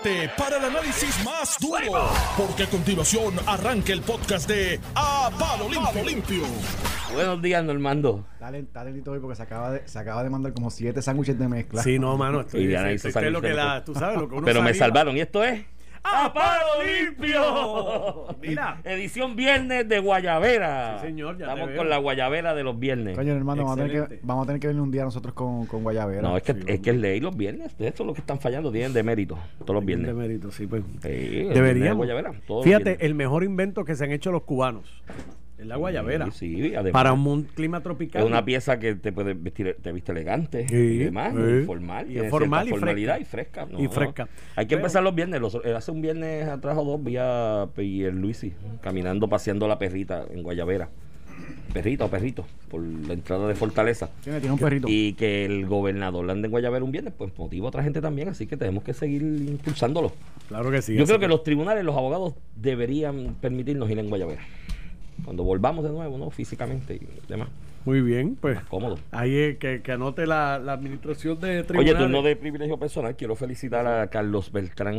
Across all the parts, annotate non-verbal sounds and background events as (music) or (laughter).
prepárate para el análisis más duro, porque a continuación arranca el podcast de A Palo Limpio. Limpio. Buenos días, Normando. Dale, dale hoy porque se acaba, de, se acaba de mandar como siete sándwiches de mezcla. Sí, no, mano. Estoy, Y Diana esto- hizo esto es lo que la, tú sabes lo que uno Pero me salvaron. ¿Y esto es? ¡A palo limpio! (laughs) Mira. Edición viernes de Guayavera. Sí, señor, ya te Estamos veo. con la Guayavera de los viernes. Coño, hermano, vamos a, tener que, vamos a tener que venir un día nosotros con, con Guayabera. No, es que, es que es ley los viernes. Eso es lo que están fallando. Tienen de mérito. Todos los viernes. De mérito, sí, pues. Sí, de Deberíamos. Guayavera, los Fíjate, viernes. el mejor invento que se han hecho los cubanos es la guayabera. Sí, sí, además. Para un clima tropical. Es una pieza que te puede vestir, te viste elegante Sí, y demás, sí. y formal, Y formal y formalidad fresca. y fresca. Y no. fresca. Hay que Pero- empezar los viernes. Los, eh, hace un viernes atrás o dos vi a el Luisi caminando, paseando la perrita en Guayavera. Perrita o perrito, por la entrada de Fortaleza. Tiene, tiene un perrito. Y que el gobernador ande en Guayavera un viernes, pues motiva a otra gente también, así que tenemos que seguir impulsándolo. Claro que sí. Yo creo que los tribunales, los abogados deberían permitirnos ir en Guayavera. Cuando volvamos de nuevo, ¿no? Físicamente y demás. Muy bien, pues. Cómodo. Ahí es que, que anote la, la administración de Oye, tribunales. turno de privilegio personal. Quiero felicitar a Carlos Beltrán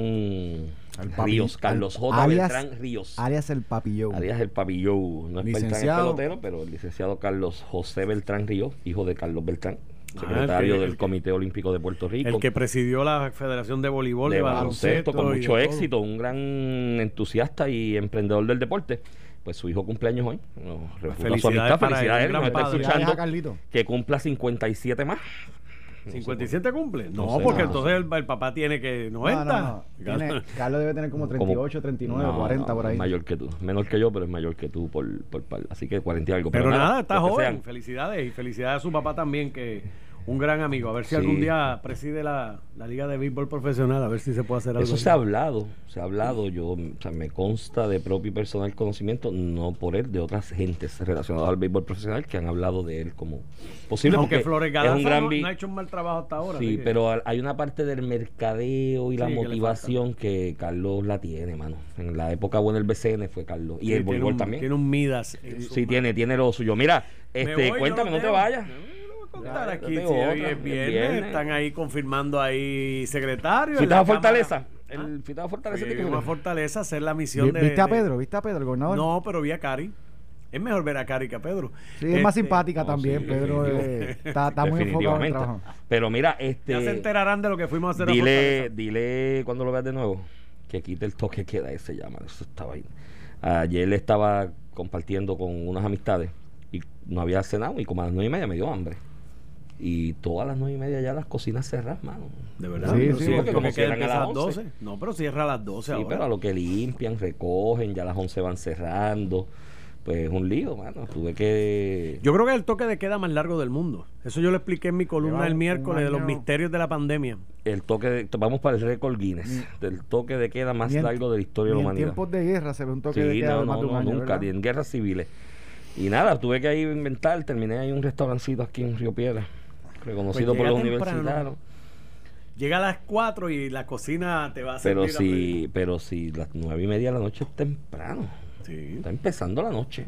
Al Ríos. Carlos J. alias- Beltrán Ríos. Alias el papillón. Alias el papillón. No es Beltrán el Licenciado. pelotero, pero el licenciado Carlos José Beltrán Ríos, hijo de Carlos Beltrán, Ah, secretario que- del Comité Olímpico de Puerto Rico. El que presidió la Federación de Voleibol, de, baloncesto con mucho éxito, un gran entusiasta y emprendedor del deporte. Pues su hijo cumpleaños hoy. Nos refuta su felicidades amistad. para él, nos gran está escuchando. a Carlito. Que cumpla 57 más. 57 cumple. No, No sé, porque no entonces el, el papá tiene que 90. No, no, no. Tiene- Carlos debe tener como 38, 39, No, 40 no, por ahí. Mayor que tú. Menor que yo, pero es mayor que tú por, por par. Así que 40 y algo. Pero, nada, está joven. Felicidades. Y felicidades a su papá también, que un gran amigo. A ver si Sí. algún día preside la, la Liga de Béisbol Profesional. A ver si se puede hacer algo. Eso se ha hablado, se ha hablado, yo, o sea, me consta de propio y personal conocimiento, no por él, de otras gentes relacionadas al béisbol profesional que han hablado de él como posible. Porque Flores es Galaza un gran no, ha hecho un mal trabajo hasta ahora. Sí, que- pero hay una parte del mercadeo y la Sí, motivación que Carlos la tiene, mano. En la época buena el BCN fue Carlos. Y Sí, el un- también. Tiene un Midas. sí, tiene, tiene lo suyo. Mira, este, voy, cuéntame, no te vayas. A aquí. sí, hoy es viernes, viernes. Están ahí confirmando ahí secretarios. ¿Fuiste en la a Fortaleza? El Ah, fuiste a Fortaleza. que a fue? Fortaleza a hacer la misión Vi- de. ¿Viste a Pedro? ¿Viste a Pedro, el gobernador? No, pero vi a Cari. Es mejor ver a Cari que a Pedro. Sí, es más Este, simpática no, también. sí, Pedro eh, está, está muy enfocado en el trabajo. Pero mira, este. Ya se enterarán de lo que fuimos a hacer a Dile, Fortaleza. dile cuando lo veas de nuevo que quite el toque queda, ese llama. Eso estaba ahí. Ayer le estaba compartiendo con unas amistades y no había cenado y como a las nueve y media me dio hambre. Y todas las nueve y media ya las cocinas cerradas, mano. De verdad. Sí, sí, si porque queda a las empieza 11. No, pero cierra a las 12 Sí, ahora. pero a lo que limpian, recogen, ya a las 11 van cerrando. Pues es un lío, mano. Tuve que. Yo creo que es el toque de queda más largo del mundo. Eso yo lo expliqué en mi columna Lleva el miércoles de los misterios de la pandemia. El toque de, vamos para el récord Guinness, del toque de queda más en- largo de la historia de la en humanidad. tiempos de guerra se ve un toque Sí, de queda no, de más no, de un no, año, nunca, ¿verdad? ni en guerras civiles. Y nada, tuve que ir a inventar, terminé ahí un restaurancito aquí en Río Piedra, reconocido Pues por los temprano. universitarios. Llega a las 4 y la cocina te va a Pero servir a si, pero si las nueve y media de la noche es temprano. Sí, está empezando la noche.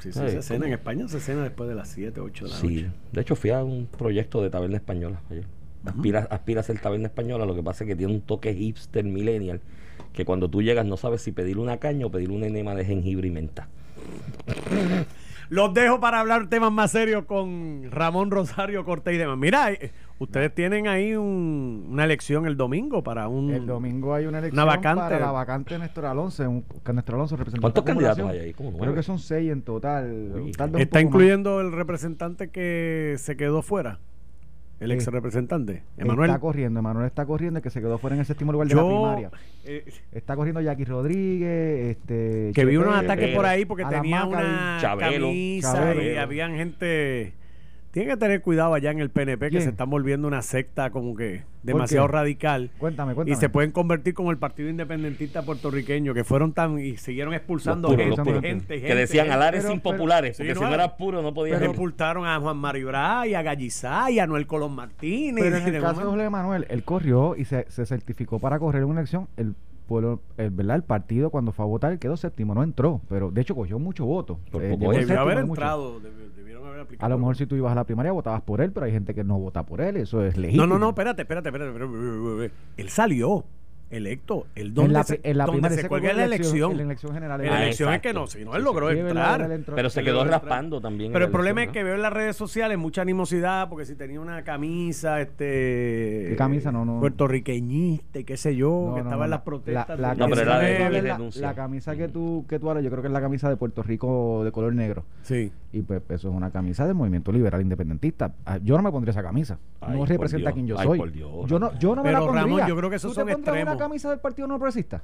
sí, se cena. En España se cena después de las 7, 8 de la Sí, noche. de hecho fui a un proyecto de taberna española ayer. Aspira, aspira a ser taberna española, lo que pasa es que tiene un toque hipster millennial, que cuando tú llegas no sabes si pedir una caña o pedir un enema de jengibre y menta. (laughs) Los dejo para hablar temas más serios con Ramón Rosario Cortés y demás. Mira, eh, ustedes tienen ahí un- una elección el domingo para un... El domingo hay una elección Una vacante. para la vacante de Néstor Alonso, un, que Néstor Alonso representante ¿Cuántos candidatos hay ahí? Creo que son seis en total. Uy. Está más. incluyendo el representante que se quedó fuera. El ex representante, Emanuel. Está corriendo, Emanuel está corriendo, el que se quedó fuera en el séptimo lugar de la primaria. eh, Está corriendo Jackie Rodríguez, este que vi unos ataques por ahí porque tenía una Chabelo. camisa y Chabelo. habían gente Tienen que tener cuidado allá en el PNP que ¿Quién? se están volviendo una secta como que demasiado radical. Cuéntame, cuéntame. Y se pueden convertir como el Partido Independentista puertorriqueño, que fueron tan y siguieron expulsando puros, gente, puros. gente, que gente, decían gente. alares pero- impopulares, Sí, porque no, si no era puro no podía Pero ser. ocultaron a Juan Mario Bray, a Gallizá y a Noel Colón Martínez. Pero en el caso de José Manuel, él corrió y se, se certificó para correr una elección. El pueblo, el, ¿verdad? el partido cuando fue a votar quedó séptimo, no entró. Pero de hecho cogió mucho voto. Por Eh. Debió séptimo haber entrado, debi- debieron haber aplicado. A lo mejor si tú ibas a la primaria votabas por él, pero hay gente que no vota por él, eso es legítimo. No, no, no, espérate, espérate, espérate. espérate, espérate, espérate. Él salió. Electo. El En donde la, se, pri- en la donde primaria se se cuelga en la elección. En la elección general. En la elección es que no, si no, él sí, logró Sí, él entrar. Pero se Él quedó raspando también. Pero el problema es que veo en las redes sociales mucha animosidad, porque si tenía una camisa, este... ¿Qué camisa? No, no. Puertorriqueñista y qué sé yo, No, que no, estaba no, en las protestas. La, la del No, pero era de- 19, de la- renuncia. la camisa que tú, que tú hablas, yo creo que es la camisa de Puerto Rico de color negro. Sí. Y pues eso es una camisa del movimiento liberal independentista. Ah, Yo no me pondría esa camisa. Ay, no representa Dios. a quien yo Ay, soy. por Dios, yo no, yo no me Pero, la pondría. Ramón, yo creo que esos ¿Tú te son extremos. Camisa del Partido No Progresista?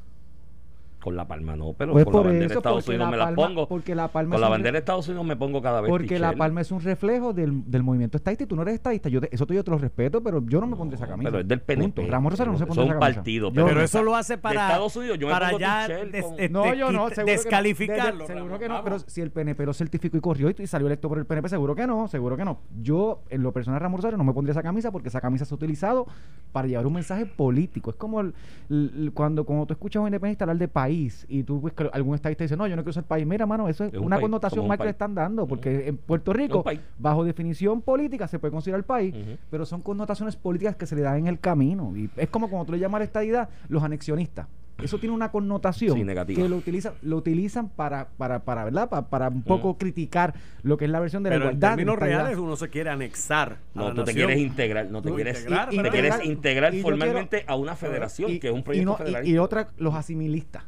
Con la palma no, pero Pues con por la bandera de Estados Unidos la me la pongo. porque la palma con es la un bandera de Estados Unidos me pongo cada vez Porque la palma es un reflejo del, del movimiento estadista y tú no eres estadista. Yo te- eso yo te lo respeto, pero yo no me pondré esa camisa. Pero es del PNP. Punto. Ramón Rosario no se es esa camisa. partido, Yo pero- Pero no. eso lo hace de para, Estados Unidos, yo me para pongo ya des- con- este, No, yo no, que no. descalificarlo. De- de- seguro que no, vamos. pero si el PNP lo certificó y corrió y, y salió electo por el PNP, seguro que no, seguro que no. Yo, en lo personal, Ramón Rosario, no me pondría esa camisa porque esa camisa se ha utilizado para llevar un mensaje político. Es como el- el- cuando, cuando tú escuchas a un independiente hablar de país y tú ves que algún estadista dice, no, yo no quiero ser país. Mira, mano, eso es, Es un una país, connotación somos un mal que le país. están dando porque en Puerto Rico, país. bajo definición política, se puede considerar país, pero son connotaciones políticas que se le dan en el camino. Y es como cuando tú le llamas a la estadidad los anexionistas. Eso tiene una connotación Sí, negativa. que lo utilizan, lo utilizan para, para, para, ¿verdad? Pa- Para, un poco criticar lo que es la versión de la Pero en igualdad. la términos reales uno se quiere anexar a No, la tú te quieres integrar, no te Tú quieres integrar, te para quieres integrar. integrar Y yo formalmente a una federación, y, que es un y proyecto y- federalista. y otra, los asimilistas.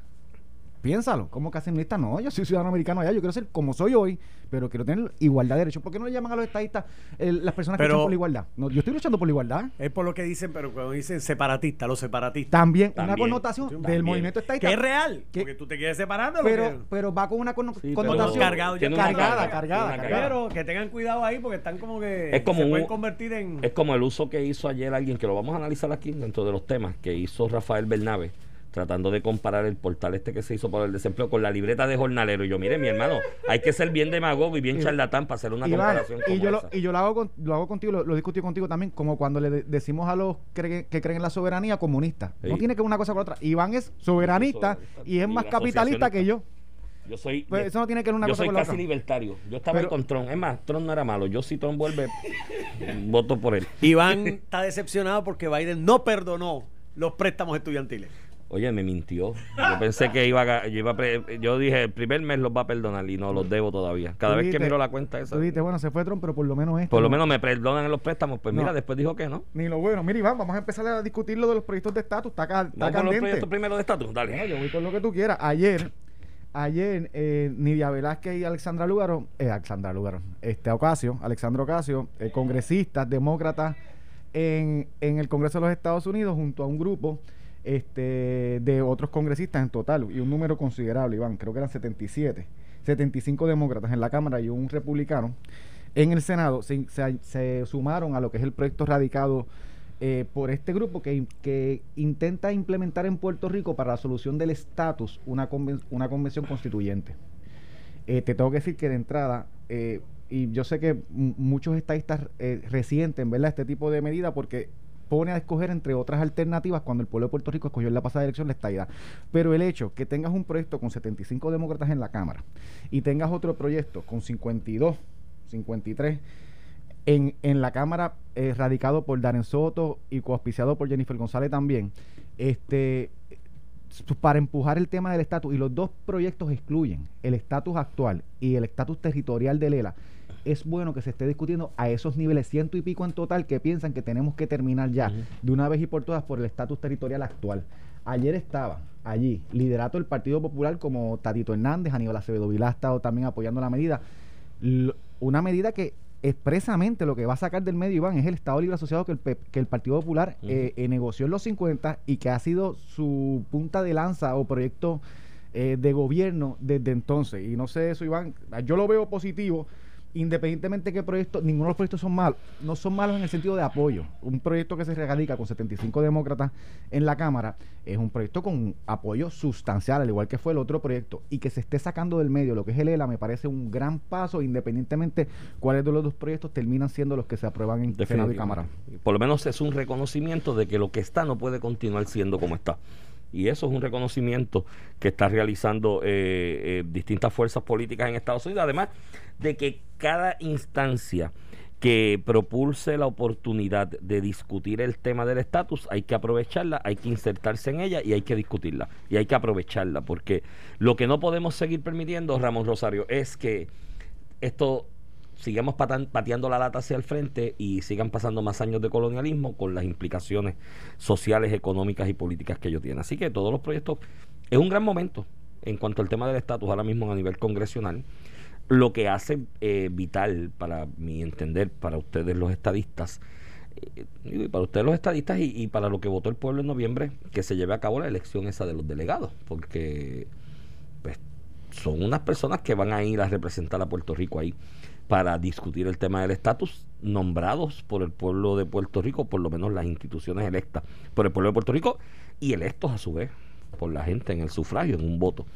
Piénsalo, ¿cómo que asimilistas? No, yo soy ciudadano americano allá, yo quiero ser como soy hoy, pero quiero tener igualdad de derechos. ¿Por qué no le llaman a los estadistas eh, las personas que luchan por la igualdad? No, yo estoy luchando por la igualdad. Es por lo que dicen, pero cuando dicen separatistas, los separatistas. También, una connotación también. del movimiento estadista. Que es real. que- porque tú te quieres separar de lo pero, que... pero va con una Sí, connotación Cargado, ya cargada, carga, cargada, una cargada. Pero que tengan cuidado ahí porque están como que Es como se un- pueden convertir en... Es como el uso que hizo ayer alguien, que lo vamos a analizar aquí dentro de los temas, que hizo Rafael Bernabe, tratando de comparar el portal este que se hizo por el desempleo con la libreta de jornalero. Y yo, mire, mi hermano, hay que ser bien demagogo y bien charlatán para hacer una Iván, comparación y como yo, lo, esa. y yo lo hago con- lo hago contigo, lo, lo he discutido contigo también, como cuando le de- decimos a los cre- que creen en la soberanía comunista. No Sí. tiene que ver una cosa con otra. Iván es soberanista Soberanista y es y más capitalista que yo. Yo soy, Pues eso no tiene que ver una yo cosa soy con casi otra. libertario. Yo estaba Pero- ahí con Tron. Es más, Tron no era malo. Yo si Tron vuelve, (laughs) voto por él. Iván está decepcionado porque Biden no perdonó los préstamos estudiantiles. Oye, me mintió. Yo pensé que iba a, yo iba a pre- yo dije, el primer mes los va a perdonar y no los debo todavía. Cada vez que miro la cuenta esa, Tú dijiste, bueno, se fue Trump, pero por lo menos este. por lo no. menos me perdonan en los préstamos. Pues mira, después dijo que no. Ni lo bueno. Mira, Iván, vamos a empezar a discutir lo de los proyectos de estatus. Está, ca- está Vamos con los proyectos primero de estatus. No, Dale. yo voy con lo que tú quieras. Ayer, ayer, eh, Nidia Velázquez y Alexandra Lugaro, eh, Alexandra Lugaro, este Ocasio, Alexandro Ocasio, eh, congresistas, demócratas, en, en el Congreso de los Estados Unidos, junto a un grupo este, de otros congresistas en total, y un número considerable, Iván, creo que eran 77, 75 demócratas en la Cámara y un republicano. En el Senado se, se- sumaron a lo que es el proyecto radicado eh, por este grupo que, que intenta implementar en Puerto Rico para la solución del estatus una, conven- una convención constituyente. Eh, te tengo que decir que de entrada, eh, y yo sé que muchos estadistas eh, resienten ¿verdad? este tipo de medida porque pone a escoger entre otras alternativas cuando el pueblo de Puerto Rico escogió la pasada elección la estadidad. Pero el hecho que tengas un proyecto con 75 demócratas en la Cámara y tengas otro proyecto con 52, 53 en, en la Cámara eh, radicado por Darren Soto y coauspiciado por Jennifer González también, este para empujar el tema del estatus y los dos proyectos excluyen el estatus actual y el estatus territorial de Lela. Es bueno que se esté discutiendo a esos niveles, ciento y pico en total, que piensan que tenemos que terminar ya de una vez y por todas por el estatus territorial actual. Ayer estaba allí, liderato del Partido Popular como Tatito Hernández, Aníbal Acevedo Vilá ha estado también apoyando la medida. L- una medida que expresamente lo que va a sacar del medio, Iván, es el Estado Libre Asociado que el, P- que el Partido Popular eh, eh, negoció en los 50 y que ha sido su punta de lanza o proyecto eh, de gobierno desde entonces. Y no sé eso, Iván, yo lo veo positivo. Independientemente de qué proyecto, ninguno de los proyectos son malos. No son malos en el sentido de apoyo. Un proyecto que se radica con 75 demócratas en la Cámara es un proyecto con apoyo sustancial, al igual que fue el otro proyecto. Y que se esté sacando del medio lo que es el ELA me parece un gran paso, independientemente cuáles de los dos proyectos terminan siendo los que se aprueban en Senado y Cámara. Por lo menos es un reconocimiento de que lo que está no puede continuar siendo como está. Y eso es un reconocimiento que está realizando eh, eh, distintas fuerzas políticas en Estados Unidos. Además de que cada instancia que propulse la oportunidad de discutir el tema del estatus, hay que aprovecharla, hay que insertarse en ella y hay que discutirla. Y hay que aprovecharla, porque lo que no podemos seguir permitiendo, Ramón Rosario, es que esto sigamos pateando la lata hacia el frente y sigan pasando más años de colonialismo con las implicaciones sociales, económicas y políticas que ello tiene. Así que todos los proyectos es un gran momento en cuanto al tema del estatus ahora mismo a nivel congresional. Lo que hace eh, vital, para mi entender, para ustedes los estadistas, eh, y para ustedes los estadistas y, y para lo que votó el pueblo en noviembre, que se lleve a cabo la elección esa de los delegados, porque pues, son unas personas que van a ir a representar a Puerto Rico ahí para discutir el tema del estatus, nombrados por el pueblo de Puerto Rico, por lo menos las instituciones electas por el pueblo de Puerto Rico y electos a su vez por la gente en el sufragio, en un voto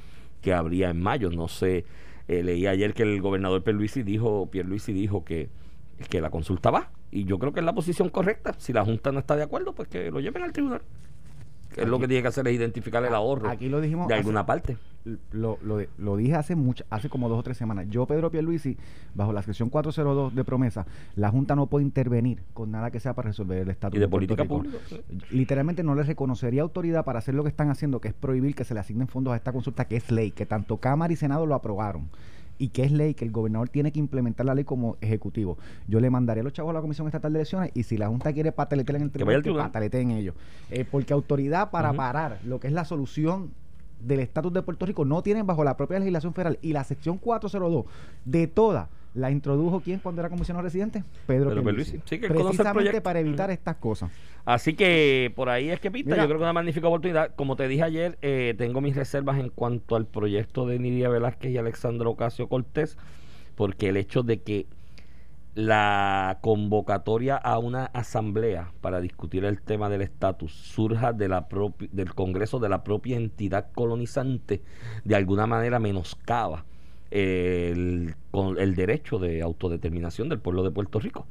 que habría en mayo. No sé, eh, leí ayer que el gobernador Pierluisi dijo, Pierluisi dijo que, que la consulta va y yo creo que es la posición correcta. Si la Junta no está de acuerdo, pues que lo lleven al tribunal. Que es lo que tiene que hacer es identificar el ahorro Aquí lo dijimos de hace- alguna parte. lo, lo, lo dije hace mucho, hace como dos o tres semanas. Yo, Pedro Pierluisi, bajo la sección 402 de promesa, la Junta no puede intervenir con nada que sea para resolver el estatus Y de política pública. Literalmente no les reconocería autoridad para hacer lo que están haciendo, que es prohibir que se le asignen fondos a esta consulta, que es ley, que tanto Cámara y Senado lo aprobaron. Y que es ley, que el gobernador tiene que implementar la ley como ejecutivo. Yo le mandaría a los chavos a la Comisión Estatal de Elecciones y si la Junta quiere pataletear en el Que tribunal, al que tribunal. pataleteen ellos. Eh, porque autoridad para parar lo que es la solución del estatus de Puerto Rico no tienen bajo la propia legislación federal y la sección 402 de toda la introdujo quién cuando era comisionado residente Pedro, Pedro Pierluisi. Sí, que precisamente para evitar estas cosas Así que por ahí es que pinta. Mira. Yo creo que es una magnífica oportunidad. Como te dije ayer, eh, tengo mis reservas en cuanto al proyecto de Nidia Velázquez y Alexandra Ocasio Cortés, porque el hecho de que la convocatoria a una asamblea para discutir el tema del estatus surja de la propi- del Congreso de la propia entidad colonizante, de alguna manera menoscaba el, con- el derecho de autodeterminación del pueblo de Puerto Rico.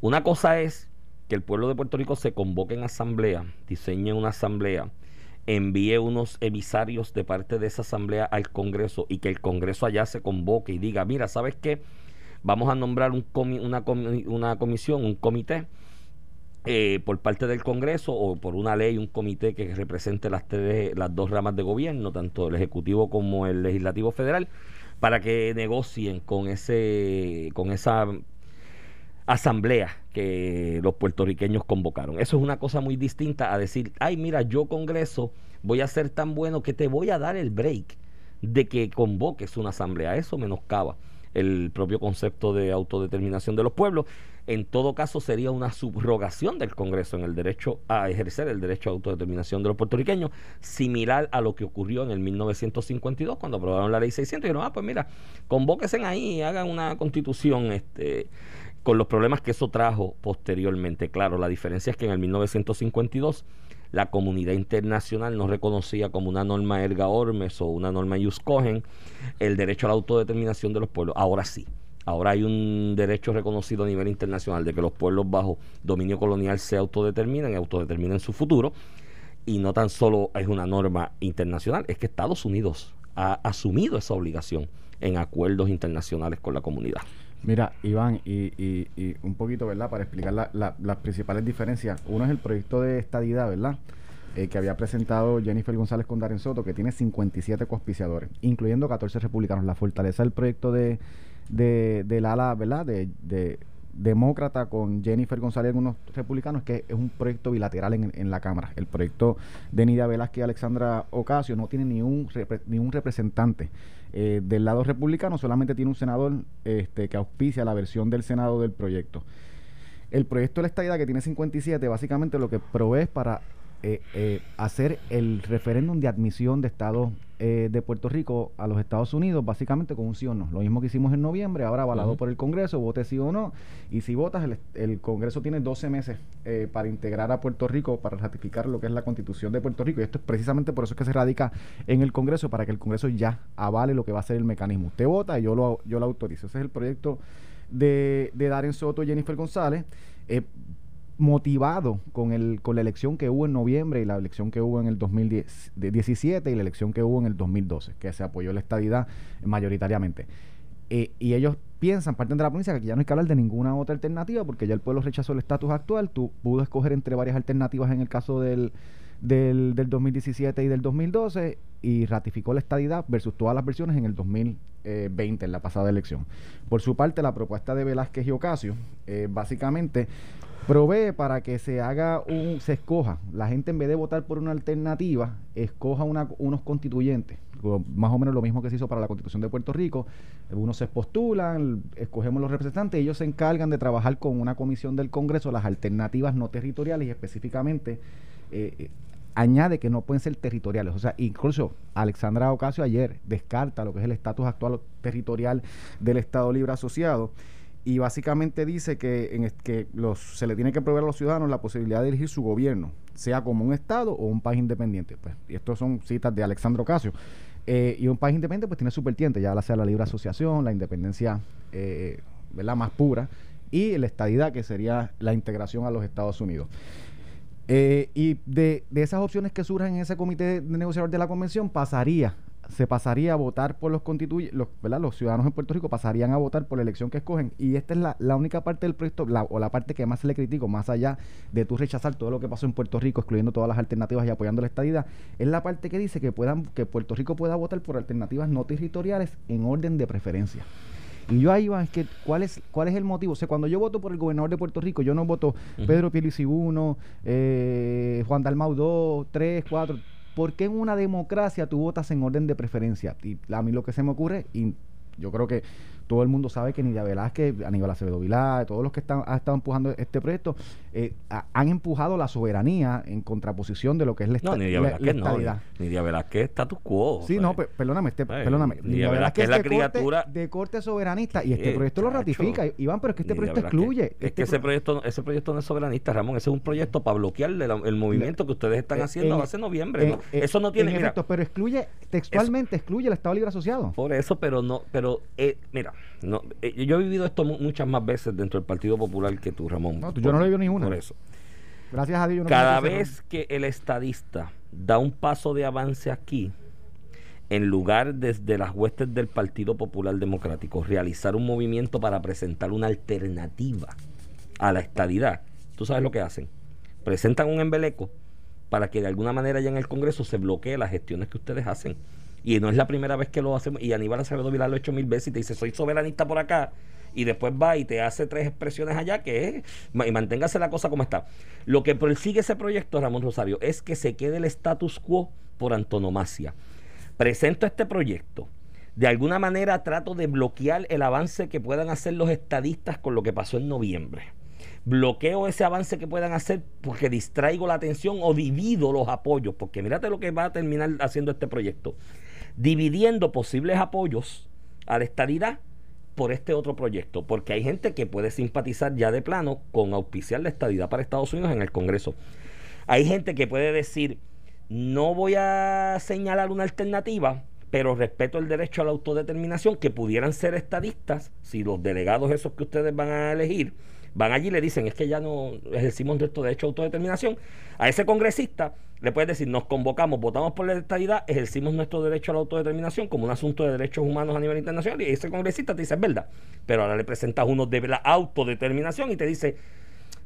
Una cosa es que el pueblo de Puerto Rico se convoque en asamblea, diseñe una asamblea, envíe unos emisarios de parte de esa asamblea al Congreso y que el Congreso allá se convoque y diga, mira, ¿sabes qué? Vamos a nombrar un una, una comisión, un comité eh, por parte del Congreso o por una ley, un comité que represente las, tres, las dos ramas de gobierno, tanto el Ejecutivo como el Legislativo Federal, para que negocien con ese con esa asamblea que los puertorriqueños convocaron. Eso es una cosa muy distinta a decir, ay, mira, yo Congreso voy a ser tan bueno que te voy a dar el break de que convoques una asamblea. Eso menoscaba el propio concepto de autodeterminación de los pueblos. En todo caso, sería una subrogación del Congreso en el derecho a ejercer el derecho a autodeterminación de los puertorriqueños, similar a lo que ocurrió en el 1952, cuando aprobaron la ley 600. Y dijeron, ah, pues mira, convóquense ahí y hagan una constitución este, con los problemas que eso trajo posteriormente. Claro, la diferencia es que en el 1952 la comunidad internacional no reconocía como una norma erga ormes o una norma cogen el derecho a la autodeterminación de los pueblos. Ahora sí. Ahora hay un derecho reconocido a nivel internacional de que los pueblos bajo dominio colonial se autodeterminen y autodeterminen su futuro. Y no tan solo es una norma internacional, es que Estados Unidos ha asumido esa obligación en acuerdos internacionales con la comunidad. Mira, Iván, y, y- y un poquito, ¿verdad? Para explicar la- la- las principales diferencias. Uno es el proyecto de estadidad, ¿verdad? Eh, que había presentado Jennifer González con Darren Soto, que tiene 57 coauspiciadores, incluyendo 14 republicanos. La fortaleza del proyecto de, de, del ala, ¿verdad? De, de demócrata con Jennifer González y algunos republicanos, que es un proyecto bilateral en, en la Cámara. El proyecto de Nidia Velázquez y Alexandra Ocasio no tiene ni un, repre- ni un representante eh, del lado republicano, solamente tiene un senador este, que auspicia la versión del Senado del proyecto. El proyecto de la estadidad que tiene 57 básicamente lo que provee es para hacer el referéndum de admisión de Estados eh, de Puerto Rico a los Estados Unidos, básicamente con un sí o no. Lo mismo que hicimos en noviembre, ahora avalado por el Congreso, vote sí o no. Y si votas, el, el Congreso tiene 12 meses eh, para integrar a Puerto Rico, para ratificar lo que es la Constitución de Puerto Rico. Y esto es precisamente por eso es que se radica en el Congreso, para que el Congreso ya avale lo que va a ser el mecanismo. Usted vota y yo lo, yo lo autorizo. Ese es el proyecto de, de Darren Soto y Jennifer González. Eh, motivado con el con la elección que hubo en noviembre y la elección que hubo en el 2017 y la elección que hubo en el 2012, que se apoyó la estadidad mayoritariamente. Eh, y ellos piensan, parten de la provincia, que ya no hay que hablar de ninguna otra alternativa porque ya el pueblo rechazó el estatus actual. Tú pudo escoger entre varias alternativas en el caso del, del, del 2017 y del 2012 y ratificó la estadidad versus todas las versiones en el 2020, en la pasada elección. Por su parte, la propuesta de Velázquez y Ocasio, eh, básicamente provee para que se haga un, se escoja, la gente en vez de votar por una alternativa, escoja unos constituyentes, más o menos lo mismo que se hizo para la constitución de Puerto Rico, unos se postulan, escogemos los representantes, ellos se encargan de trabajar con una comisión del Congreso las alternativas no territoriales y específicamente eh, eh, añade que no pueden ser territoriales. O sea, incluso Alexandra Ocasio ayer descarta lo que es el estatus actual territorial del Estado Libre Asociado y básicamente dice que, que se le tiene que proveer a los ciudadanos la posibilidad de elegir su gobierno, sea como un Estado o un país independiente. Pues, y estos son citas de Alexandro Ocasio. Eh, y un país independiente pues tiene su vertiente, ya sea la libre asociación, la independencia eh, más pura y la estadidad que sería la integración a los Estados Unidos. Eh, y de, de esas opciones que surjan en ese comité de negociador de la convención, pasaría, se pasaría a votar por los constituyentes, los, ¿verdad? los ciudadanos en Puerto Rico pasarían a votar por la elección que escogen. Y esta es la, la única parte del proyecto, la- o la parte que más se le critico, más allá de tú rechazar todo lo que pasó en Puerto Rico, excluyendo todas las alternativas y apoyando la estadidad, es la parte que dice que puedan, que Puerto Rico pueda votar por alternativas no territoriales en orden de preferencia. Y yo ahí va, es que, ¿cuál es, ¿cuál es el motivo? O sea, cuando yo voto por el gobernador de Puerto Rico, yo no voto Pedro Pierluisi 1, eh, Juan Dalmau 2, 3, 4. ¿Por qué en una democracia tú votas en orden de preferencia? Y a mí lo que se me ocurre, y yo creo que todo el mundo sabe que Nidia Velázquez, Aníbal Acevedo Vilá, todos los que están, han estado empujando este proyecto, eh, ha- han empujado la soberanía en contraposición de lo que es la, No, Nidia la- Velázquez la no. Nidia Velázquez status quo. Sí, o no, sea, pe- perdóname, este, Eh, perdóname. Nidia Nidia Velázquez Velázquez es la de corte- criatura- de corte soberanista y este Sí, proyecto lo ratifica. Iván, pero es que este Nidia proyecto Velázquez. excluye. Es este que ese pro- proyecto, ese proyecto no es soberanista, Ramón. Ese es un proyecto para bloquearle la- el movimiento que ustedes están Eh, haciendo en- hace noviembre. en- ¿no? en- Eso no tiene. en Mira, efecto, pero excluye, textualmente excluye el Estado Libre Asociado. Por eso, pero no, pero eh, mira, no, eh, yo he vivido esto mu- muchas más veces dentro del Partido Popular que tú, Ramón. No, tú- yo no le veo ninguna. Por eso. Gracias a Dios. no Cada vez que el estadista da un paso de avance aquí, en lugar desde las huestes del Partido Popular Democrático realizar un movimiento para presentar una alternativa a la estadidad, ¿tú sabes lo que hacen? Presentan un embeleco para que de alguna manera ya en el Congreso se bloquee las gestiones que ustedes hacen. Y no es la primera vez que lo hacemos. Y Aníbal Acevedo Vilá lo ha hecho mil veces y te dice, soy soberanista por acá. Y después va y te hace tres expresiones allá que es, y manténgase la cosa como está. Lo que persigue ese proyecto, Ramón Rosario, es que se quede el status quo por antonomasia. Presento este proyecto. De alguna manera trato de bloquear el avance que puedan hacer los estadistas con lo que pasó en noviembre. Bloqueo ese avance que puedan hacer porque distraigo la atención o divido los apoyos. Porque mírate lo que va a terminar haciendo este proyecto. Dividiendo posibles apoyos a la estadidad por este otro proyecto. Porque hay gente que puede simpatizar ya de plano con auspiciar la estadidad para Estados Unidos en el Congreso. Hay gente que puede decir, no voy a señalar una alternativa, pero respeto el derecho a la autodeterminación, que pudieran ser estadistas, si los delegados esos que ustedes van a elegir, van allí y le dicen, es que ya no ejercimos nuestro derecho a autodeterminación, a ese congresista le puedes decir, nos convocamos, votamos por la estadidad, ejercimos nuestro derecho a la autodeterminación como un asunto de derechos humanos a nivel internacional, y ese congresista te dice, es verdad, pero ahora le presentas uno de la autodeterminación y te dice,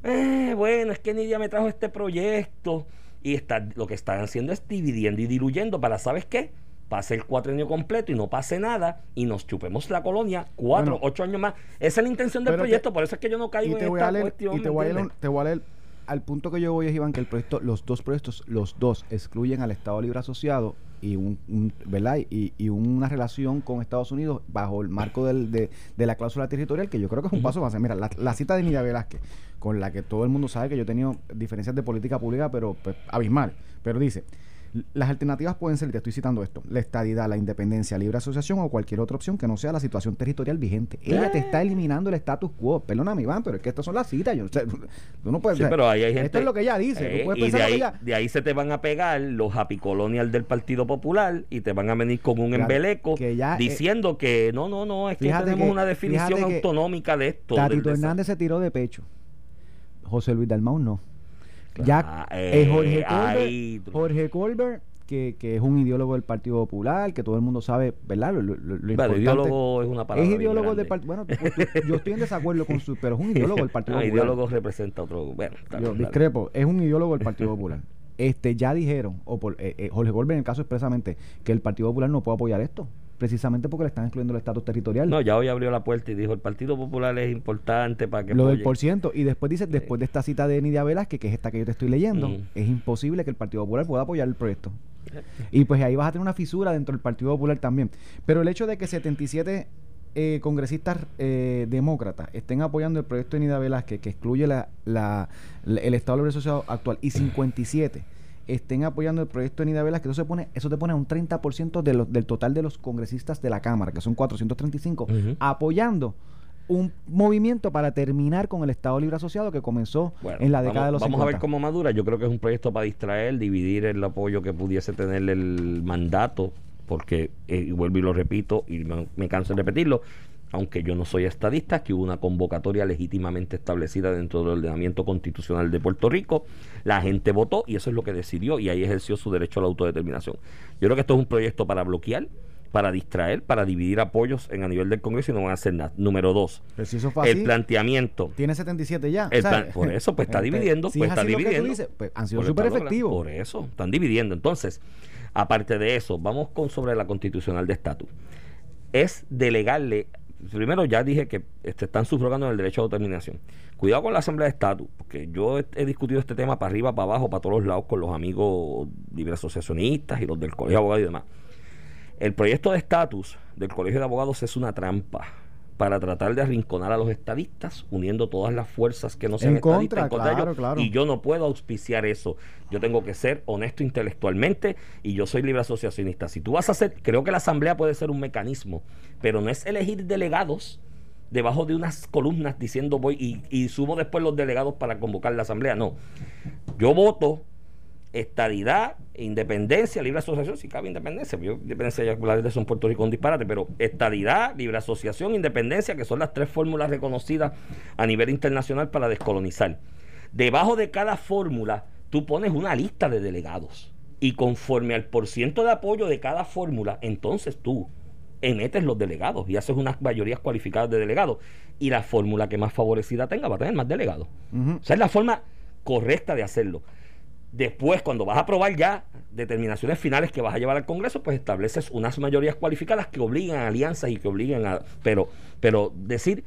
eh, bueno, es que Nidia me trajo este proyecto y está, lo que están haciendo es dividiendo y diluyendo para, ¿sabes qué? Pase el cuatrienio completo y no pase nada y nos chupemos la colonia cuatro, Bueno. ocho años más. Esa es la intención del te- proyecto, por eso es que yo no y caigo te en voy esta a leer, cuestión. y te ¿me voy a leer, entiendes? te voy a leer al punto que yo voy es Iván que el proyecto los dos proyectos los dos excluyen al Estado Libre Asociado y un, un- verdad y, y una relación con Estados Unidos bajo el marco del- de, de la cláusula territorial que yo creo que es un paso más. Mira la, la cita de Nidia Velázquez con la que todo el mundo sabe que yo he tenido diferencias de política pública pero pues, abismal pero dice las alternativas pueden ser, te estoy citando esto, la estadidad, la independencia, libre asociación o cualquier otra opción que no sea la situación territorial vigente. Ella te está eliminando el status quo. Perdóname, Iván, pero es que estas son las citas. Yo, (laughs) tú no puedes. Sí, pero ahí hay gente. Esto es lo que ella dice. Eh, tú y de ahí, ella- de ahí se te van a pegar los apicolonial del Partido Popular y te van a venir con un Claro, embeleco que ya, eh, diciendo que no, no, no, es que tenemos que- una definición autonómica de esto. Tatito Hernández se tiró de pecho. José Luis Dalmau no. Ya Claro, eh, Jorge, eh, Colbert, ahí tú- Jorge Colbert que, que es un ideólogo del Partido Popular, que todo el mundo sabe, ¿verdad? Lo, ideólogo es una palabra. es ideólogo del partido. Bueno, tú- yo estoy en desacuerdo con su, pero es un ideólogo del Partido No, (laughs) Popular. ideólogo representa otro. Bueno, Yo bien, discrepo, es un ideólogo del Partido Popular. Este, ya dijeron, o por, eh, eh, Jorge Golbe en el caso expresamente, que el Partido Popular no puede apoyar esto, precisamente porque le están excluyendo el estatus territorial. No, ya hoy abrió la puerta y dijo: el Partido Popular es importante para que. lo del apoyen". por ciento. Y después dice, después de esta cita de Nidia Velázquez, que es esta que yo te estoy leyendo, Mm. es imposible que el Partido Popular pueda apoyar el proyecto. (laughs) Y pues ahí vas a tener una fisura dentro del Partido Popular también. Pero el hecho de que 77 eh, congresistas eh, demócratas estén apoyando el proyecto de Nida Velázquez, que excluye la, la- la- el Estado Libre Asociado actual, y 57 estén apoyando el proyecto de Nida Velázquez, eso, se pone, eso te pone a un 30% de los- del total de los congresistas de la Cámara, que son 435, Ujú. apoyando un movimiento para terminar con el Estado Libre Asociado que comenzó Bueno, en la década vamos, de los vamos 50. a ver cómo madura. Yo creo que es un proyecto para distraer, dividir el apoyo que pudiese tener el mandato, porque, eh, y vuelvo y lo repito, y me, me canso de repetirlo, aunque yo no soy estadista, que hubo una convocatoria legítimamente establecida dentro del ordenamiento constitucional de Puerto Rico, la gente votó y eso es lo que decidió y ahí ejerció su derecho a la autodeterminación. Yo creo que esto es un proyecto para bloquear, para distraer, para dividir apoyos en a nivel del Congreso y no van a hacer nada. Número dos, Pero si eso fue el así, planteamiento tiene 77 ya. El plan- por eso, pues, está (laughs) dividiendo, si pues, es está dividiendo. dices, pues, han sido súper efectivos. Por eso, están dividiendo. Entonces, aparte de eso, vamos con sobre la constitucional de estatus. Es delegarle, primero ya dije que este, están subrogando el derecho a autodeterminación. Cuidado con la asamblea de estatus, porque yo he, discutido este tema para arriba, para abajo, para todos los lados con los amigos libre asociacionistas y los del colegio de abogados y demás. El proyecto de estatus del Colegio de Abogados es una trampa para tratar de arrinconar a los estadistas, uniendo todas las fuerzas que no sean En contra, estadistas en contra de ellos. claro. Y yo no puedo auspiciar eso. Yo tengo que ser honesto intelectualmente y yo soy libre asociacionista. Si tú vas a hacer, creo que la asamblea puede ser un mecanismo, pero no es elegir delegados debajo de unas columnas diciendo voy y, y subo después los delegados para convocar la asamblea. No. Yo voto estadidad, independencia, libre asociación, si cabe independencia, yo independencia ya hablar de eso en Puerto Rico un disparate, pero estadidad, libre asociación, independencia, que son las tres fórmulas reconocidas a nivel internacional para descolonizar. Debajo de cada fórmula, tú pones una lista de delegados. Y conforme al porciento de apoyo de cada fórmula, entonces tú emetes los delegados y haces unas mayorías cualificadas de delegados. Y la fórmula que más favorecida tenga va a tener más delegados. Ujú. O sea, es la forma correcta de hacerlo. Después, cuando vas a aprobar ya determinaciones finales que vas a llevar al Congreso, pues estableces unas mayorías cualificadas que obligan a alianzas y que obligan a... Pero, pero decir,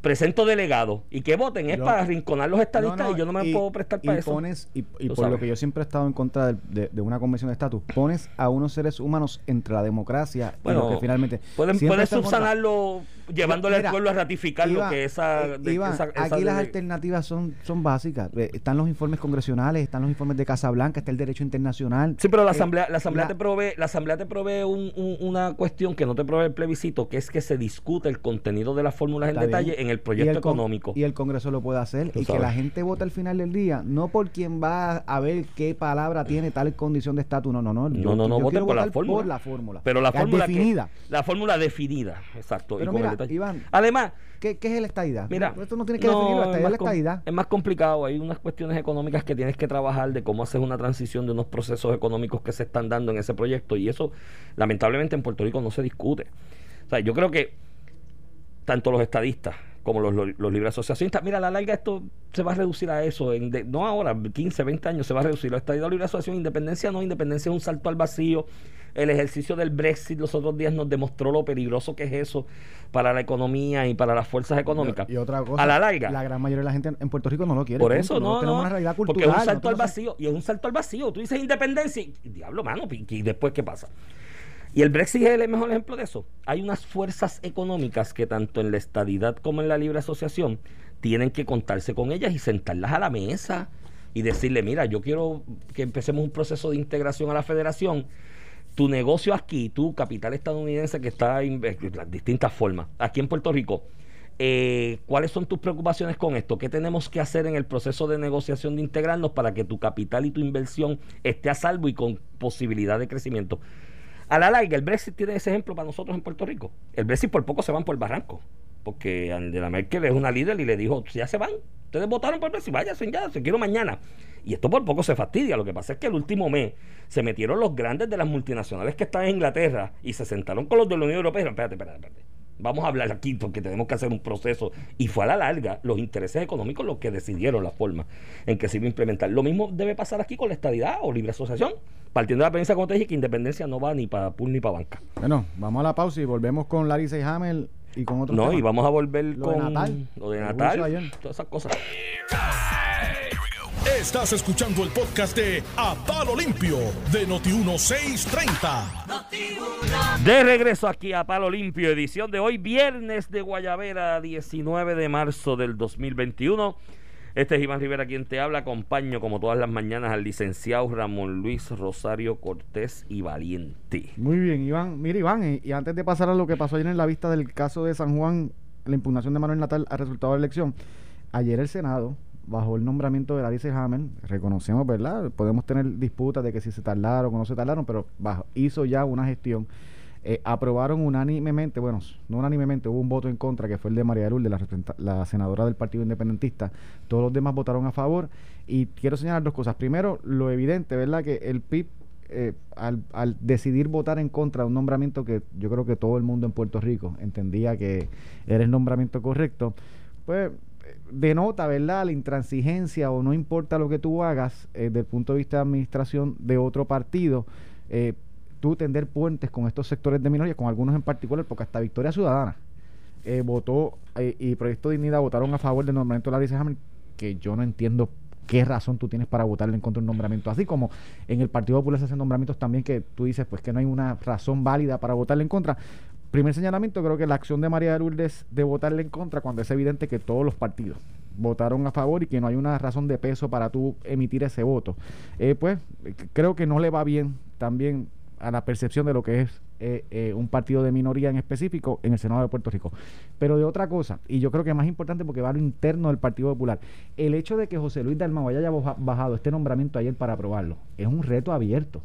presento delegados y que voten es Yo- para arrinconar los estadistas No, no, y yo no me y- puedo prestar y para eso. Pones, y y por lo que yo siempre he estado en contra de, de- de una convención de estatus, pones a unos seres humanos entre la democracia y lo que finalmente. pueden, contra. subsanarlo llevándole Mira, al pueblo a ratificar lo que esa... eh, de- Iván, esa- esa aquí las alternativas son, son básicas. Están los informes congresionales, están los informes de Casa Blanca, está el derecho internacional. Sí, pero la Eh, asamblea, la asamblea la- te provee, la asamblea te provee un- un- una cuestión que no te provee el plebiscito, que es que se discute el contenido de las fórmulas en detalle bien. en el Y proyecto con- económico. Y el Congreso lo puede hacer. Tú y que la gente vote al final del día, no por quien va a ver qué palabra tiene tal condición de estatus. No, no, no. Yo- no, no, no, yo voten por la fórmula. por la fórmula. Pero la fórmula que- definida. la fórmula definida, exacto. Pero y mira, el detalle. Iván, Además, ¿Qué, qué es el estadidad? Mira, esto no tiene que no, definirlo, la es la estadidad. Es más complicado, hay unas cuestiones económicas que tienes que trabajar de cómo hacer una transición de unos procesos económicos que se están dando en ese proyecto y eso lamentablemente en Puerto Rico no se discute. O sea, yo creo que tanto los estadistas como los, los, los libre asociacionistas, mira, a la larga esto se va a reducir a eso, en de- no ahora, 15, 20 años se va a reducir. La estadidad libre asociación, independencia no, independencia es un salto al vacío. El ejercicio del Brexit los otros días nos demostró lo peligroso que es eso para la economía y para las fuerzas económicas. Y otra cosa, a la larga. la gran mayoría de la gente en Puerto Rico no lo quiere. Por punto. eso no, tenemos no, una realidad cultural. porque es un no salto al vacío y es un salto al vacío. Tú dices independencia y, diablo, mano, y después qué pasa. Y el Brexit es el mejor ejemplo de eso. Hay unas fuerzas económicas que tanto en la estadidad como en la libre asociación tienen que contarse con ellas y sentarlas a la mesa y decirle, mira, yo quiero que empecemos un proceso de integración a la federación. Tu negocio aquí, tu capital estadounidense que está en las distintas formas, aquí en Puerto Rico, eh, ¿cuáles son tus preocupaciones con esto? ¿Qué tenemos que hacer en el proceso de negociación de integrarnos para que tu capital y tu inversión esté a salvo y con posibilidad de crecimiento? A la larga, el Brexit tiene ese ejemplo para nosotros en Puerto Rico. El Brexit por poco se van por el barranco, porque Angela Merkel es una líder y le dijo, ya se van, ustedes votaron por el Brexit, váyanse ya, se quiero mañana. Y esto por poco se fastidia. Lo que pasa es que el último mes se metieron los grandes de las multinacionales que están en Inglaterra y se sentaron con los de la Unión Europea. Y dijeron, espérate, espérate, espérate. Vamos a hablar aquí porque tenemos que hacer un proceso. Y fue a la larga los intereses económicos los que decidieron la forma en que se iba a implementar. Lo mismo debe pasar aquí con la estadidad o libre asociación. Partiendo de la premisa, como te dije, que independencia no va ni para pool ni para banca. Bueno, vamos a la pausa y volvemos con Larry Seyhammer y con otro No, y vamos a volver Lo de con Natal. lo de Natal, todas esas cosas. Estás escuchando el podcast de A Palo Limpio de Noti1630. De regreso aquí a Palo Limpio, edición de hoy, viernes de Guayavera, 19 de marzo del 2021. Este es Iván Rivera quien te habla. Acompaño como todas las mañanas al licenciado Ramón Luis Rosario Cortés y Valiente. Muy bien, Iván. Mira, Iván, y, y antes de pasar a lo que pasó ayer en la vista del caso de San Juan, la impugnación de Manuel Natal al resultado de la elección, ayer el Senado, bajo el nombramiento de Larissa Hammer, reconocemos, ¿verdad? Podemos tener disputas de que si se tardaron o no se tardaron, pero bajo, hizo ya una gestión. Eh, aprobaron unánimemente, bueno, no unánimemente, hubo un voto en contra, que fue el de María Lourdes, la, la senadora del Partido Independentista. Todos los demás votaron a favor. Y quiero señalar dos cosas. Primero, lo evidente, ¿verdad? Que el PIB, eh, al, al decidir votar en contra de un nombramiento que yo creo que todo el mundo en Puerto Rico entendía que era el nombramiento correcto, pues denota, ¿verdad?, la intransigencia o no importa lo que tú hagas eh, desde el punto de vista de administración de otro partido, eh, tú tender puentes con estos sectores de minoría, con algunos en particular, porque hasta Victoria Ciudadana eh, votó eh, y Proyecto Dignidad votaron a favor del nombramiento de Larissa Hammer, que yo no entiendo qué razón tú tienes para votarle en contra de un nombramiento así como en el Partido Popular se hacen nombramientos también que tú dices pues que no hay una razón válida para votarle en contra primer señalamiento creo que la acción de María de Lourdes de votarle en contra cuando es evidente que todos los partidos votaron a favor y que no hay una razón de peso para tú emitir ese voto Eh, pues creo que no le va bien también a la percepción de lo que es eh, eh, un partido de minoría en específico en el Senado de Puerto Rico. Pero de otra cosa, y yo creo que más importante porque va a lo interno del Partido Popular, el hecho de que José Luis Dalmau haya baja- bajado este nombramiento ayer para aprobarlo es un reto abierto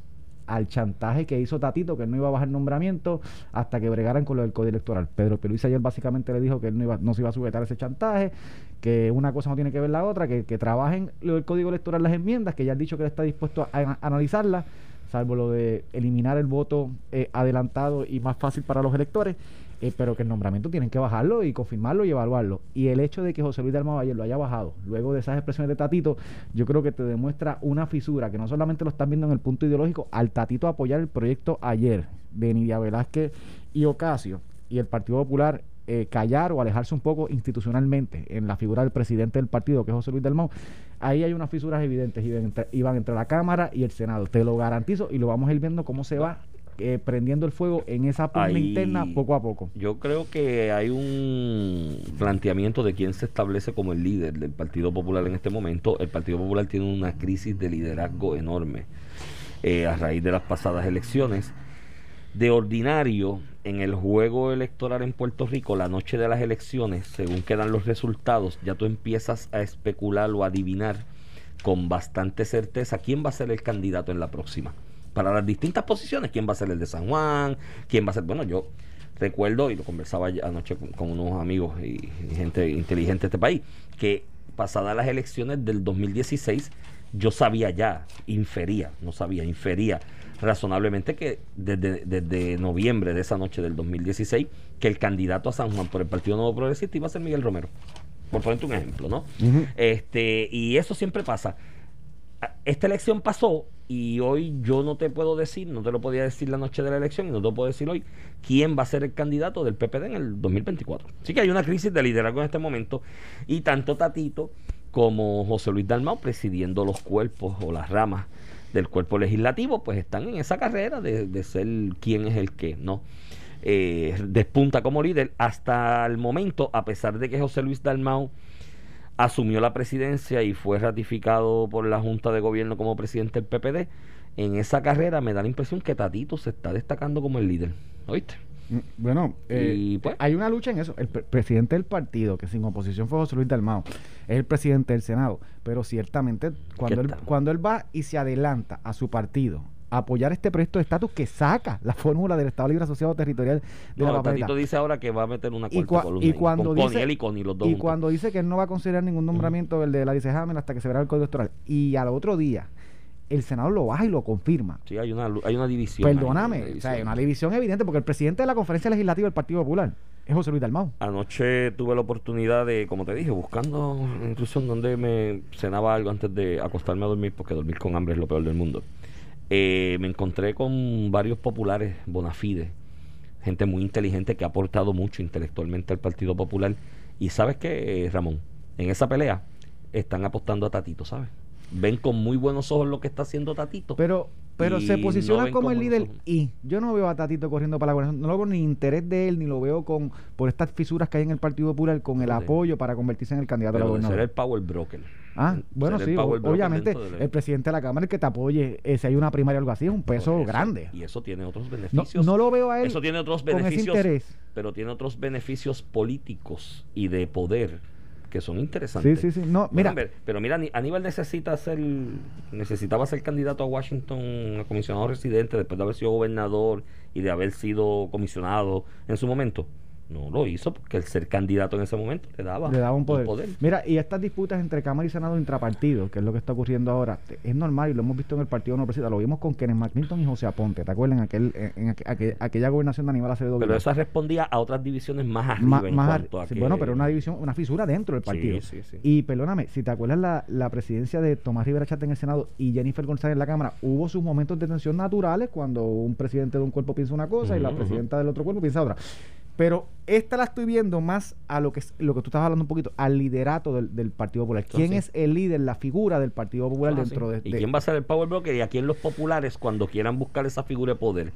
al chantaje que hizo Tatito, que no iba a bajar nombramiento hasta que bregaran con lo del código electoral. Pedro Peluís ayer básicamente le dijo que él no, iba, no se iba a sujetar ese chantaje, que una cosa no tiene que ver la otra, que, que trabajen lo del código electoral, las enmiendas, que ya ha dicho que él está dispuesto a, a analizarlas, salvo lo de eliminar el voto eh, adelantado y más fácil para los electores, eh, pero que el nombramiento tienen que bajarlo y confirmarlo y evaluarlo. Y el hecho de que José Luis Dalmau ayer lo haya bajado, luego de esas expresiones de Tatito, yo creo que te demuestra una fisura, que no solamente lo están viendo en el punto ideológico, al Tatito apoyar el proyecto ayer de Nidia Velázquez y Ocasio, y el Partido Popular eh, callar o alejarse un poco institucionalmente en la figura del presidente del partido, que es José Luis Dalmau, ahí hay unas fisuras evidentes, entre, Iván, entre la Cámara y el Senado. Te lo garantizo y lo vamos a ir viendo cómo se va eh, prendiendo el fuego en esa pugna Ahí- interna poco a poco. Yo creo que hay un planteamiento de quién se establece como el líder del Partido Popular en este momento. El Partido Popular tiene una crisis de liderazgo enorme eh, a raíz de las pasadas elecciones. De ordinario, en el juego electoral en Puerto Rico, la noche de las elecciones, según quedan los resultados, ya tú empiezas a especular o adivinar con bastante certeza quién va a ser el candidato en la próxima. Para las distintas posiciones, quién va a ser el de San Juan, quién va a ser. Bueno, yo recuerdo, y lo conversaba anoche con, con unos amigos y, y gente inteligente de este país, que pasadas las elecciones del 2016, yo sabía ya, infería, no sabía, infería razonablemente que desde, desde noviembre de esa noche del 2016, que el candidato a San Juan por el Partido Nuevo Progresista iba a ser Miguel Romero. Por ponerte un ejemplo, ¿no? este Y eso siempre pasa. Esta elección pasó y hoy yo no te puedo decir, no te lo podía decir la noche de la elección y no te lo puedo decir hoy, quién va a ser el candidato del PPD en el 2024. Así que hay una crisis de liderazgo en este momento y tanto Tatito como José Luis Dalmau presidiendo los cuerpos o las ramas del cuerpo legislativo, pues están en esa carrera de, de ser quién es el que, ¿no? Eh, despunta como líder hasta el momento, a pesar de que José Luis Dalmau asumió la presidencia y fue ratificado por la Junta de Gobierno como presidente del PPD, en esa carrera me da la impresión que Tatito se está destacando como el líder. ¿Oíste? Mm, Bueno, eh, Y, pues- hay una lucha en eso. El pre- presidente del partido, que sin oposición fue José Luis Dalmao, es el presidente del Senado. Pero ciertamente, cuando él, cuando él va y se adelanta a su partido apoyar este proyecto de estatus que saca la (laughs) fórmula del Estado Libre Asociado Territorial de No, la papeleta. Dice ahora que va a meter una Y, cuarta cua- columna y cuando con dice, y Connie, los dos y cuando dice que él no va a considerar ningún nombramiento el de la dice Hamel hasta que se verá el código electoral y al otro día el Senado lo baja y lo confirma. Sí, hay una, hay una división. Perdóname, una o sea, hay una división evidente porque el presidente de la conferencia legislativa del Partido Popular es José Luis Dalmau. Anoche tuve la oportunidad de, como te dije, buscando incluso en donde me cenaba algo antes de acostarme a dormir, porque dormir con hambre es lo peor del mundo. Eh, me encontré con varios populares bona fide, gente muy inteligente que ha aportado mucho intelectualmente al Partido Popular. Y sabes qué, eh, Ramón, en esa pelea están apostando a Tatito, ¿sabes? Ven con muy buenos ojos lo que está haciendo Tatito. Pero pero se posiciona como el líder y yo no veo a Tatito corriendo para la gobernación, no lo veo ni interés de él, ni lo veo con por estas fisuras que hay en el Partido Popular con el apoyo para convertirse en el candidato a la Pero ser gobernación. el power broker. Ah, bueno, sí, obviamente el presidente de la Cámara el que te apoye, eh, si hay una primaria o algo así, es un peso eso. grande. Y eso tiene otros beneficios. no lo veo a él Eso tiene otros con ese beneficios. interés. Pero tiene otros beneficios políticos y de poder que son interesantes. Sí, sí, sí. No, mira, pero mira, Aníbal necesita ser, necesitaba ser candidato a Washington, a comisionado residente, después de haber sido gobernador y de haber sido comisionado en su momento. No lo hizo porque el ser candidato en ese momento le daba, le daba un poder. Mira, y estas disputas entre Cámara y Senado intrapartido, que es lo que está ocurriendo ahora, es normal y lo hemos visto en el Partido No Progresista, lo vimos con Kenneth McClinton y José Aponte, ¿te acuerdas? En, aquel, en, en aqu- aqu- aquella gobernación de Aníbal Acevedo Pero esa respondía a otras divisiones más arriba Ma- en más cuanto a sí, que- bueno, pero una división, una fisura dentro del partido. sí, sí. Y perdóname, si te acuerdas la, la presidencia de Tomás Rivera Chata en el Senado y Jennifer González en la Cámara, hubo sus momentos de tensión naturales cuando un presidente de un cuerpo piensa una cosa y la presidenta del otro cuerpo piensa otra. Pero esta la estoy viendo más a lo que es- lo que tú estabas hablando un poquito, al liderato del, del Partido Popular. ¿Quién es el líder, la figura del Partido Popular Ah, dentro sí. de, ¿Y de- quién va a ser el power broker? Y aquí en los populares, cuando quieran buscar esa figura de poder,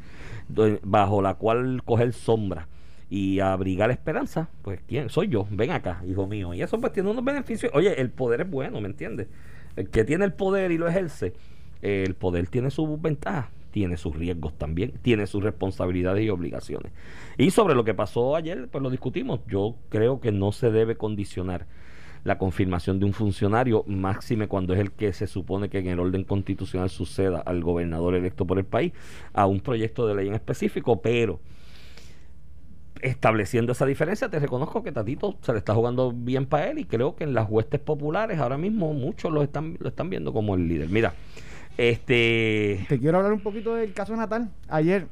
bajo la cual coger sombra y abrigar esperanza, pues ¿quién? Soy yo, ven acá, hijo mío. Y eso pues tiene unos beneficios. Oye, el poder es bueno, ¿me entiendes? El que tiene el poder y lo ejerce, el poder tiene sus ventajas, tiene sus riesgos también, tiene sus responsabilidades y obligaciones. Y sobre lo que pasó ayer, pues lo discutimos. Yo creo que no se debe condicionar la confirmación de un funcionario, máxime cuando es el que se supone que en el orden constitucional suceda al gobernador electo por el país, a un proyecto de ley en específico, pero estableciendo esa diferencia, te reconozco que Tatito se le está jugando bien para él y creo que en las huestes populares ahora mismo muchos lo están, lo están viendo como el líder. Mira, este... Te quiero hablar un poquito del caso Natal. Ayer,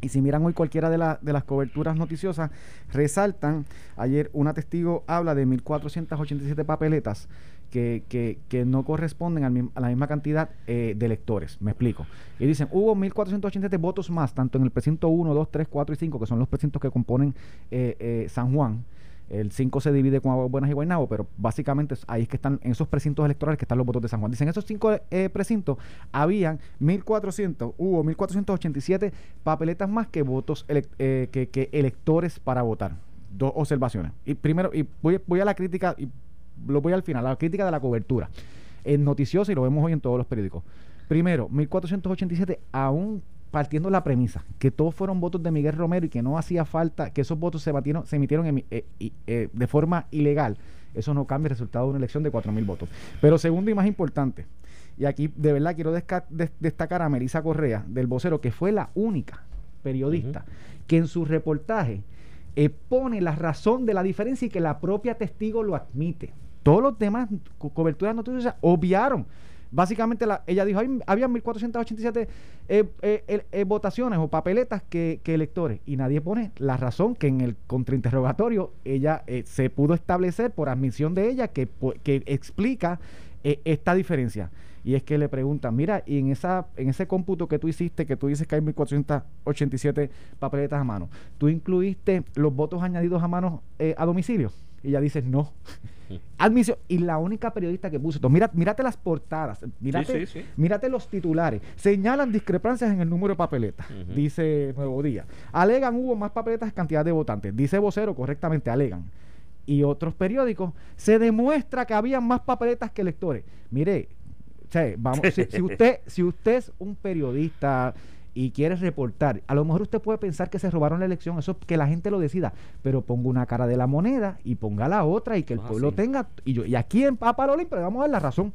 y si miran hoy cualquiera de, de las coberturas noticiosas, resaltan, ayer una testigo habla de 1.487 papeletas que, que, que no corresponden a la misma cantidad eh, de electores. Me explico. Y dicen, hubo 1.487 votos más, tanto en el precinto 1, 2, 3, 4 y 5, que son los precintos que componen eh, eh, San Juan. El 5 se divide con Aguas Buenas y Guaynabo, pero básicamente es- ahí es que están, en esos precintos electorales que están los votos de San Juan. Dicen, esos cinco eh, precintos habían 1.400, hubo 1.487 papeletas más que votos, eh, que, que electores para votar. Dos observaciones. Y primero, y voy, voy a la crítica, y lo voy al final, la crítica de la cobertura. En noticioso, y lo vemos hoy en todos los periódicos. Primero, 1.487, aún partiendo la premisa que todos fueron votos de Miguel Romero y que no hacía falta, que esos votos se, batieron, se emitieron emi- eh, eh, de forma ilegal, eso no cambia el resultado de una elección de 4.000 votos. Pero segundo y más importante, y aquí de verdad quiero destacar a Melissa Correa del vocero, que fue la única periodista que en su reportaje eh, pone la razón de la diferencia y que la propia testigo lo admite. Todos los demás co- coberturas noticiosas obviaron. Básicamente la- ella dijo, "Hay- había 1.487 eh, eh, eh, votaciones o papeletas que, electores y nadie pone la razón que en el contrainterrogatorio ella eh, se pudo establecer por admisión de ella que, que explica eh, esta diferencia. Y es que le preguntan, mira, y en esa en ese cómputo que tú hiciste, que tú dices que hay 1.487 papeletas a mano, ¿tú incluiste los votos añadidos a mano eh, a domicilio? Y ella dice, no. Admisión. Y la única periodista que puso esto, mira, mírate las portadas, mírate, sí, sí. mírate los titulares. Señalan discrepancias en el número de papeletas, dice Nuevo Día. Alegan hubo más papeletas que cantidad de votantes. Dice vocero, correctamente, alegan. Y otros periódicos, se demuestra que había más papeletas que electores. Mire, o sea, vamos, si, si (laughs) usted, si usted es un periodista y quiere reportar, a lo mejor usted puede pensar que se robaron la elección, eso que la gente lo decida, pero ponga una cara de la moneda y ponga la otra y que el Ah, pueblo sí. tenga, y yo, y aquí en Papalolín, pero vamos a dar la razón.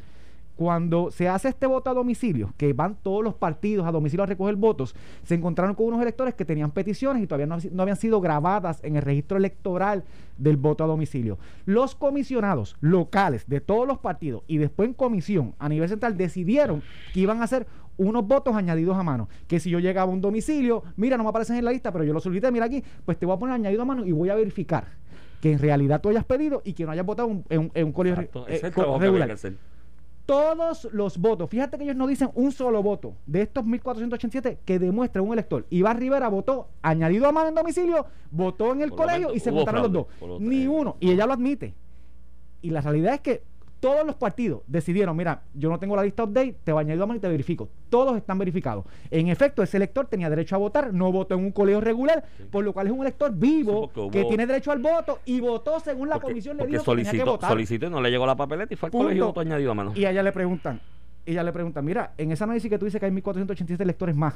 cuando se hace este voto a domicilio, que van todos los partidos a domicilio a recoger votos, se encontraron con unos electores que tenían peticiones y todavía no, no habían sido grabadas en el registro electoral del voto a domicilio. Los comisionados locales de todos los partidos y después en comisión a nivel central decidieron que iban a hacer unos votos añadidos a mano. Que si yo llegaba a un domicilio, mira, no me aparecen en la lista, pero yo lo solicité, mira aquí, pues te voy a poner añadido a mano y voy a verificar que en realidad tú hayas pedido y que no hayas votado en, un- en un colegio Exacto, eh, ese es el co- que regular que hacer. todos los votos, fíjate que ellos no dicen un solo voto de estos 1487 que demuestra un elector. Iván Rivera votó añadido a mano en domicilio, votó en el Por colegio y se votaron los dos. Ni uno. Y ella lo admite. Y la realidad es que todos los partidos decidieron, mira, yo no tengo la lista update, te voy a añadir a mano y te verifico. Todos están verificados. En efecto, ese elector tenía derecho a votar, no votó en un colegio regular, por lo cual es un elector vivo Sí, porque hubo- que tiene derecho al voto y votó según la Porque- comisión le dijo que tenía que solicitó, votar. solicitó y no le llegó la papeleta y fue al Punto. colegio y votó añadido a mano. Y a ella le preguntan, ella le pregunta, mira, en ese análisis que tú dices que hay 1487 electores más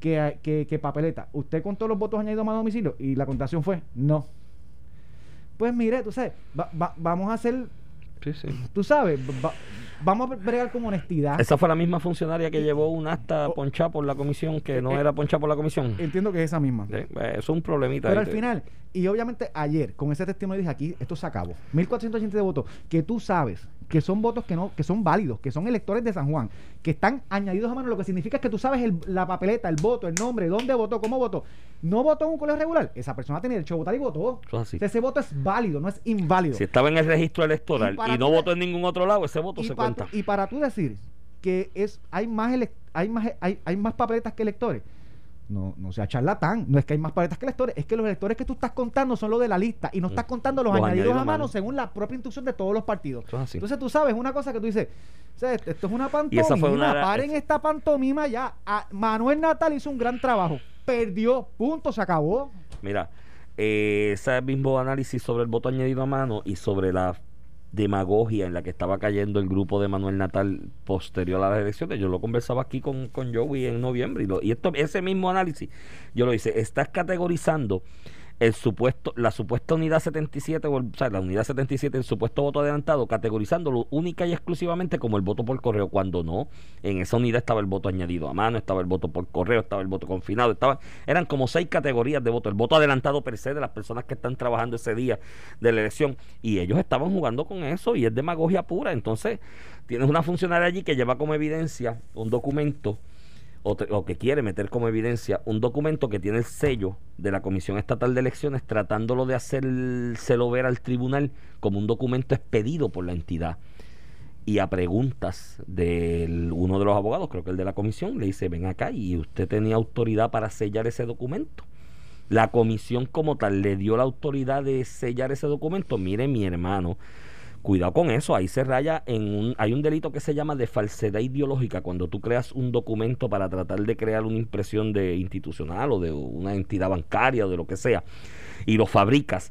que, que, que papeleta, ¿usted contó los votos añadidos a mano domicilio? Y la contestación fue, no. Pues mire, tú sabes, va- va- vamos a hacer, Sí, sí. tú sabes, va- vamos a bregar con honestidad. Esa fue la misma funcionaria que llevó un acta ponchada por la comisión que no Eh, era ponchada por la comisión. Entiendo que es esa misma. Sí, es un problemita. Pero ahí. al final, y obviamente ayer, con ese testimonio dije aquí, esto se acabó. 1487 votos, que tú sabes que son votos que no, que son válidos, que son electores de San Juan, que están añadidos a mano, lo que significa es que tú sabes el- la papeleta, el voto, el nombre, dónde votó, cómo votó. No votó en un colegio regular, esa persona tiene derecho a votar y votó. Eso es así. O sea, ese voto es válido, no es inválido. Si estaba en el registro electoral Y no votó en ningún otro lado, ese voto se cuenta. y para tú decir que es hay más hay más hay, hay más papeletas que electores no no sea charlatán. No es que hay más papeletas que electores es que los electores que tú estás contando son los de la lista y no estás contando los, Los añadidos añadidos a mano mano. según la propia instrucción de todos los partidos. Entonces tú sabes una cosa que tú dices o sea, esto es una Y pantomima esa fue una- paren es- esta pantomima ya. Ah, Manuel Natal hizo un gran trabajo perdió punto se acabó. Mira, eh, ese mismo análisis sobre el voto añadido a mano y sobre la demagogia en la que estaba cayendo el grupo de Manuel Natal posterior a las elecciones, yo lo conversaba aquí con, con Joey en noviembre y, lo- y esto, ese mismo análisis, yo lo hice, estás categorizando el supuesto, la supuesta unidad 77, o, el- o sea, la unidad 77, el supuesto voto adelantado, categorizándolo única y exclusivamente como el voto por correo, cuando no, en esa unidad estaba el voto añadido a mano, estaba el voto por correo, estaba el voto confinado, estaba, eran como seis categorías de voto, el voto adelantado per se de las personas que están trabajando ese día de la elección, y ellos estaban jugando con eso y es demagogia pura, entonces tienes una funcionaria allí que lleva como evidencia un documento o, que quiere meter como evidencia un documento que tiene el sello de la Comisión Estatal de Elecciones tratándolo de hacérselo ver al tribunal como un documento expedido por la entidad. Y a preguntas de uno de los abogados, creo que el de la comisión, le dice, ven acá y usted tenía autoridad para sellar ese documento. La comisión como tal le dio la autoridad de sellar ese documento. Mire mi hermano, Cuidado con eso, ahí se raya en un hay un delito que se llama de falsedad ideológica cuando tú creas un documento para tratar de crear una impresión de institucional o de una entidad bancaria o de lo que sea y lo fabricas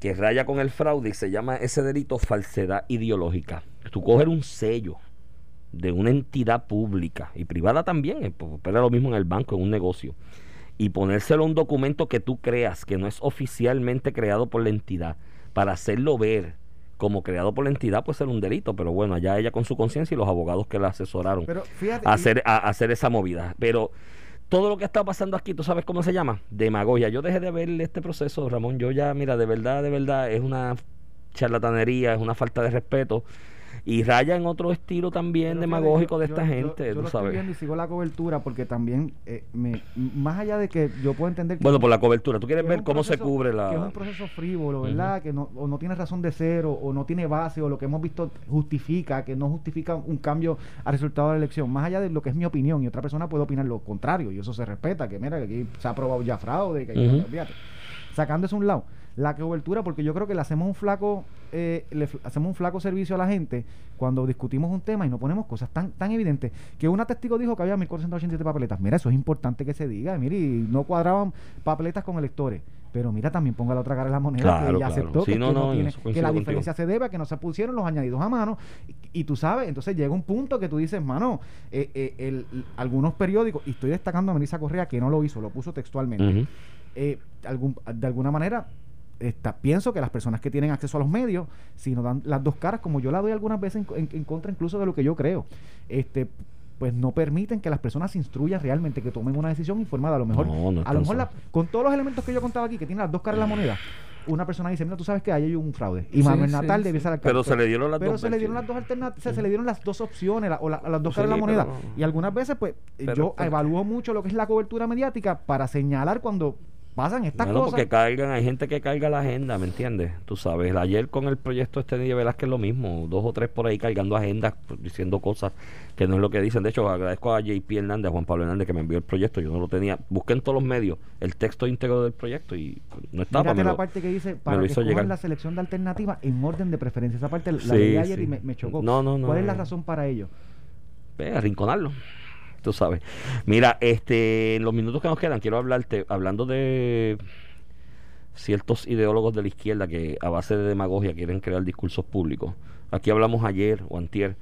que raya con el fraude y se llama ese delito falsedad ideológica. Tú coger un sello de una entidad pública y privada también, eh, pues, opera lo mismo en el banco, en un negocio, y ponérselo a un documento que tú creas que no es oficialmente creado por la entidad, para hacerlo ver como creado por la entidad, puede ser un delito, pero bueno, allá ella con su conciencia y los abogados que la asesoraron pero fíjate a hacer, a, a hacer esa movida. Pero todo lo que está pasando aquí, ¿tú sabes cómo se llama? Demagogia. Yo dejé de ver este proceso, Ramón. Yo ya, mira, de verdad, de verdad, es una charlatanería, es una falta de respeto. Y raya en otro estilo también Pero demagógico de esta yo- gente, yo tú lo estoy sabes. viendo y sigo la cobertura porque también, eh, me, más allá de que yo puedo entender que Bueno, por la cobertura. ¿Tú quieres que es ver cómo se cubre Que es la...? un proceso frívolo, ¿verdad? Que no, o no tiene razón de ser, o, o no tiene base, o lo que hemos visto justifica, que no justifica un cambio al resultado de la elección. Más allá de lo que es mi opinión, y otra persona puede opinar lo contrario, y eso se respeta, que mira, que aquí se ha aprobado ya fraude, que aquí- Ujú. olvídate. Sacando eso a un lado, la cobertura, porque yo creo que le hacemos un flaco, eh, le hacemos un flaco servicio a la gente cuando discutimos un tema y no ponemos cosas tan, tan evidentes. Que una testigo dijo que había 1487 papeletas. Mira, eso es importante que se diga. Mire, y no cuadraban papeletas con electores. Pero mira, también ponga la otra cara de la moneda Claro, que ella claro. aceptó Sí, que, no, no, tiene- la contigo. diferencia se debe a que no se pusieron los añadidos a mano. Y, y tú sabes, entonces llega un punto que tú dices, mano, eh, eh, el- algunos periódicos, y estoy destacando a Melissa Correa que no lo hizo, lo puso textualmente eh, algún, de alguna manera pienso que las personas que tienen acceso a los medios, si nos dan las dos caras, como yo la doy algunas veces en, en- en contra incluso de lo que yo creo, este pues no permiten que las personas se instruyan realmente, que tomen una decisión informada. A lo mejor, No, no a lo mejor la- con todos los elementos que yo contaba aquí, que tienen las dos caras de la moneda, una persona dice, mira, tú sabes que ahí hay un fraude. Y Sí, Manuel sí, Natal sí. debió ser alcalde. Pero se le dieron las Pero dos se le dieron las dos alternativas, se le dieron las dos opciones, la- o la- las dos Sí, caras de la moneda. pero- Y algunas veces, pues, Pero- yo pero- evalúo mucho lo que es la cobertura mediática para señalar cuando pasan estas Bueno, cosas. porque cargan, hay gente que carga la agenda, ¿me entiendes? Tú sabes, ayer con el proyecto este de Velázquez lo mismo, dos o tres por ahí cargando agendas, pues, diciendo cosas que no es lo que dicen. De hecho, agradezco a JP Hernández, a Juan Pablo Hernández que me envió el proyecto, yo no lo tenía. Busqué en todos los medios el texto íntegro del proyecto y no estaba. Mírate la lo- parte que dice para que llegar. la selección de alternativas en orden de preferencia. Esa parte la Sí, leí ayer sí. y me, me chocó. No, no, no, ¿Cuál es la razón para ello? Ve, arrinconarlo. Sabes. Mira, este, en los minutos que nos quedan, quiero hablarte, hablando de ciertos ideólogos de la izquierda que a base de demagogia quieren crear discursos públicos. Aquí hablamos ayer o antier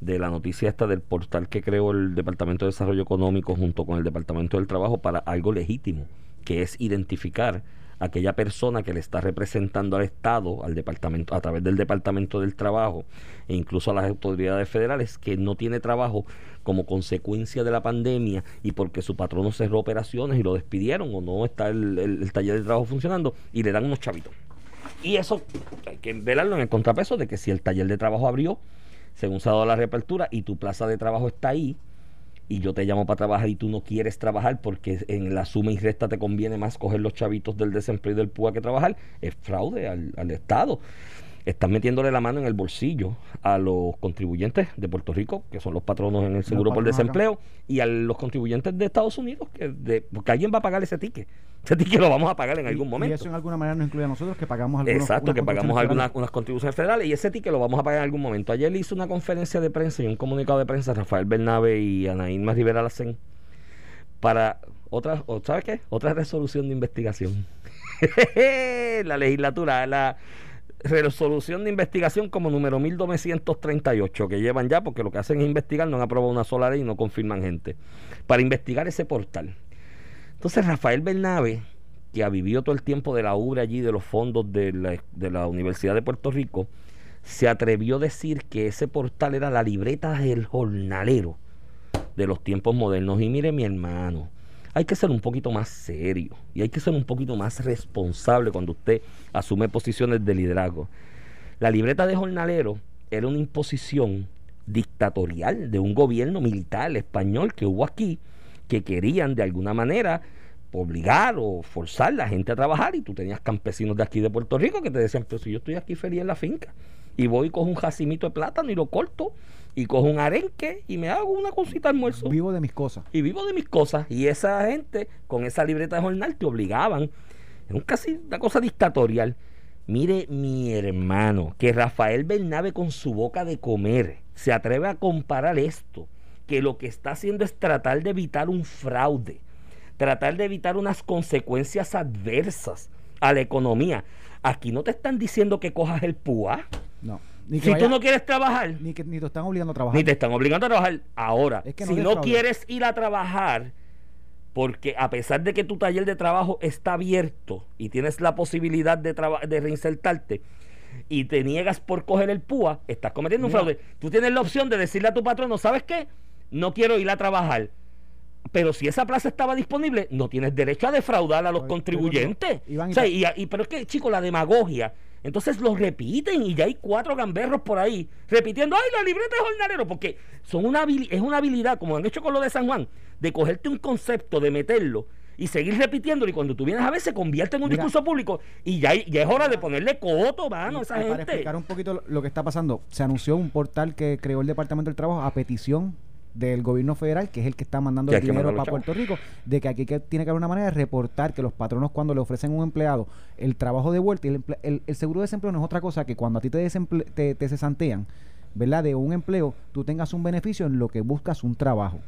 de la noticia esta del portal que creó el Departamento de Desarrollo Económico junto con el Departamento del Trabajo para algo legítimo, que es identificar aquella persona que le está representando al Estado, al departamento, a través del Departamento del Trabajo e incluso a las autoridades federales que no tiene trabajo como consecuencia de la pandemia y porque su patrono cerró operaciones y lo despidieron o no está el, el- taller de trabajo funcionando y le dan unos chavitos. Y eso hay que velarlo en el contrapeso de que si el taller de trabajo abrió, según se ha dado la reapertura, y tu plaza de trabajo está ahí, y yo te llamo para trabajar y tú no quieres trabajar porque en la suma y resta te conviene más coger los chavitos del desempleo y del PUA que trabajar, es fraude al, al Estado. Están metiéndole la mano en el bolsillo a los contribuyentes de Puerto Rico, que son los patronos en el seguro por acá. desempleo, y a los contribuyentes de Estados Unidos, que de, porque alguien va a pagar ese ticket. (laughs) Ese ticket lo vamos a pagar en Y- algún y, momento. eso en alguna manera nos incluye a nosotros que pagamos algunos Exacto, que pagamos algunas unas contribuciones federales y ese ticket lo vamos a pagar en algún momento. Ayer le hizo una conferencia de prensa y un comunicado de prensa Rafael Bernabe y Ana Irma Rivera Lacén para otra, ¿sabes qué? Otra resolución de investigación. (laughs) la legislatura, la resolución de investigación como número 1938 que llevan ya porque lo que hacen es investigar, no han aprobado una sola ley y no confirman gente. Para investigar ese portal. Entonces Rafael Bernabe, que ha vivido todo el tiempo de la obra allí, de los fondos de la, de la Universidad de Puerto Rico, se atrevió a decir que ese portal era la libreta del jornalero de los tiempos modernos. Y mire mi hermano, hay que ser un poquito más serio y hay que ser un poquito más responsable cuando usted asume posiciones de liderazgo. La libreta de jornalero era una imposición dictatorial de un gobierno militar español que hubo aquí que querían de alguna manera obligar o forzar a la gente a trabajar y tú tenías campesinos de aquí de Puerto Rico que te decían, pero si yo estoy aquí feliz en la finca y voy y cojo un jacimito de plátano y lo corto y cojo un arenque y me hago una cosita de almuerzo Vivo de mis cosas. y vivo de mis cosas. Y esa gente, con esa libreta de jornal, te obligaban. Era un casi una cosa dictatorial. Mire, mi hermano, que Rafael Bernabe con su boca de comer se atreve a comparar esto, que lo que está haciendo es tratar de evitar un fraude, tratar de evitar unas consecuencias adversas a la economía. Aquí no te están diciendo que cojas el PUA. No. Ni Si vaya- tú no quieres trabajar, ni que ni te están obligando a trabajar. ni te están obligando a trabajar ahora. Es que no si no quieres ir a trabajar, porque a pesar de que tu taller de trabajo está abierto y tienes la posibilidad de, de reinsertarte y te niegas por coger el PUA, estás cometiendo un fraude. Tú tienes la opción de decirle a tu patrón, ¿no sabes qué? No quiero ir a trabajar. Pero si esa plaza estaba disponible, no tienes derecho a defraudar a los contribuyentes. Iván, O sea, y- pero es que, chicos, la demagogia. Entonces lo repiten y ya hay cuatro gamberros por ahí repitiendo, ay, la libreta de jornalero, porque son una es una habilidad, como han hecho con lo de San Juan, de cogerte un concepto, de meterlo y seguir repitiéndolo y cuando tú vienes a ver se convierte en un Mira. discurso público y ya, ya es hora de ponerle coto, mano, a esa para gente. explicar un poquito lo- lo que está pasando, se anunció un portal que creó el Departamento del Trabajo a petición del gobierno federal, que es el que está mandando el dinero para Puerto Rico, de que aquí que tiene que haber una manera de reportar que los patronos cuando le ofrecen a un empleado el trabajo de vuelta, y el, el- el seguro de desempleo no es otra cosa que cuando a ti te, desemple- te, te cesantean, ¿verdad? De un empleo, tú tengas un beneficio en lo que buscas un trabajo.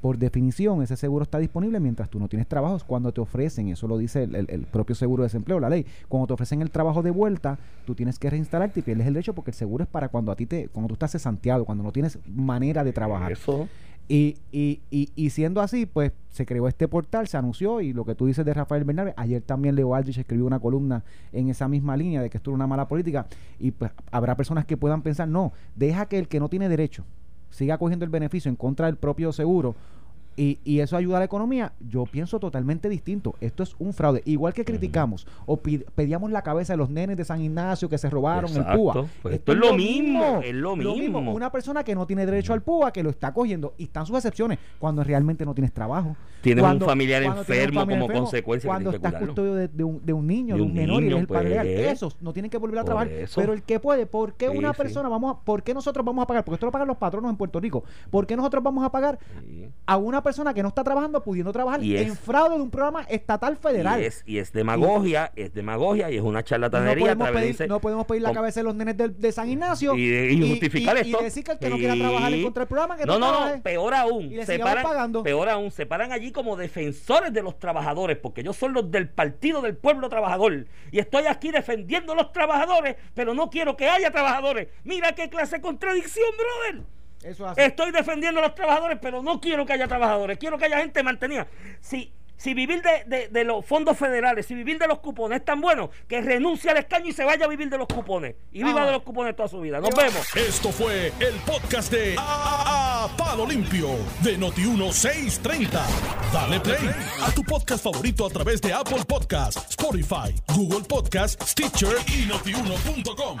Por definición, ese seguro está disponible mientras tú no tienes trabajos. Cuando te ofrecen, eso lo dice el, el- el propio seguro de desempleo, la ley, cuando te ofrecen el trabajo de vuelta, tú tienes que reinstalarte y pierdes el derecho porque el seguro es para cuando a ti te, cuando tú estás cesanteado, cuando no tienes manera de trabajar. Eso. Y, y, y, y siendo así, pues se creó este portal, se anunció y lo que tú dices de Rafael Bernabé, ayer también Leo Aldrich escribió una columna en esa misma línea de que esto era una mala política y pues habrá personas que puedan pensar, no, deja que el que no tiene derecho siga cogiendo el beneficio en contra del propio seguro y, y eso ayuda a la economía, yo pienso totalmente distinto. Esto es un fraude. Igual que criticamos o pedíamos la cabeza de los nenes de San Ignacio que se robaron el Exacto. PUA. Pues esto es lo mismo, es lo mismo. Una persona que no tiene derecho al PUA, que lo está cogiendo, y están sus excepciones, cuando realmente no tienes trabajo. Tienes Cuando- un familiar tienes un enfermo familiar como consecuencia que Cuando estás custodio de, de un, de un niño, de De un, menor, y niño, eres el padre legal. pues. Esos no tienen que volver a trabajar. eso. Pero el que puede, ¿por qué Sí, una sí. persona vamos a, por qué nosotros vamos a pagar? Porque esto lo pagan los patronos en Puerto Rico. ¿Por qué nosotros vamos a pagar Sí. a una persona que no está trabajando pudiendo trabajar Y es- en fraude de un programa estatal federal? Y es, y es demagogia, es demagogia y es una no charlatanería. podemos, pedir, no podemos pedir la cabeza de los nenes de, de San Ignacio y, y justificar esto. y decir que el que no quiera trabajar en contra del programa que no, no, no, trabaje. no, peor aún, Y se paran, pagando. peor aún, se paran allí como defensores de los trabajadores, porque ellos son los del Partido del Pueblo Trabajador. Y estoy aquí defendiendo a los trabajadores, pero no quiero que haya trabajadores. Mira qué clase de contradicción, brother. Eso hace. Estoy defendiendo a los trabajadores, pero no quiero que haya trabajadores. Quiero que haya gente mantenida. Si, si vivir de, de- de los fondos federales, si vivir de los cupones es tan bueno, que renuncie al escaño y se vaya a vivir de los cupones. Y viva Ah. de los cupones toda su vida. Nos vemos. Esto fue el podcast de A, A- Palo Limpio de Noti1630. Dale play a tu podcast favorito a través de Apple Podcasts, Spotify, Google Podcasts, Stitcher y notiuno.com.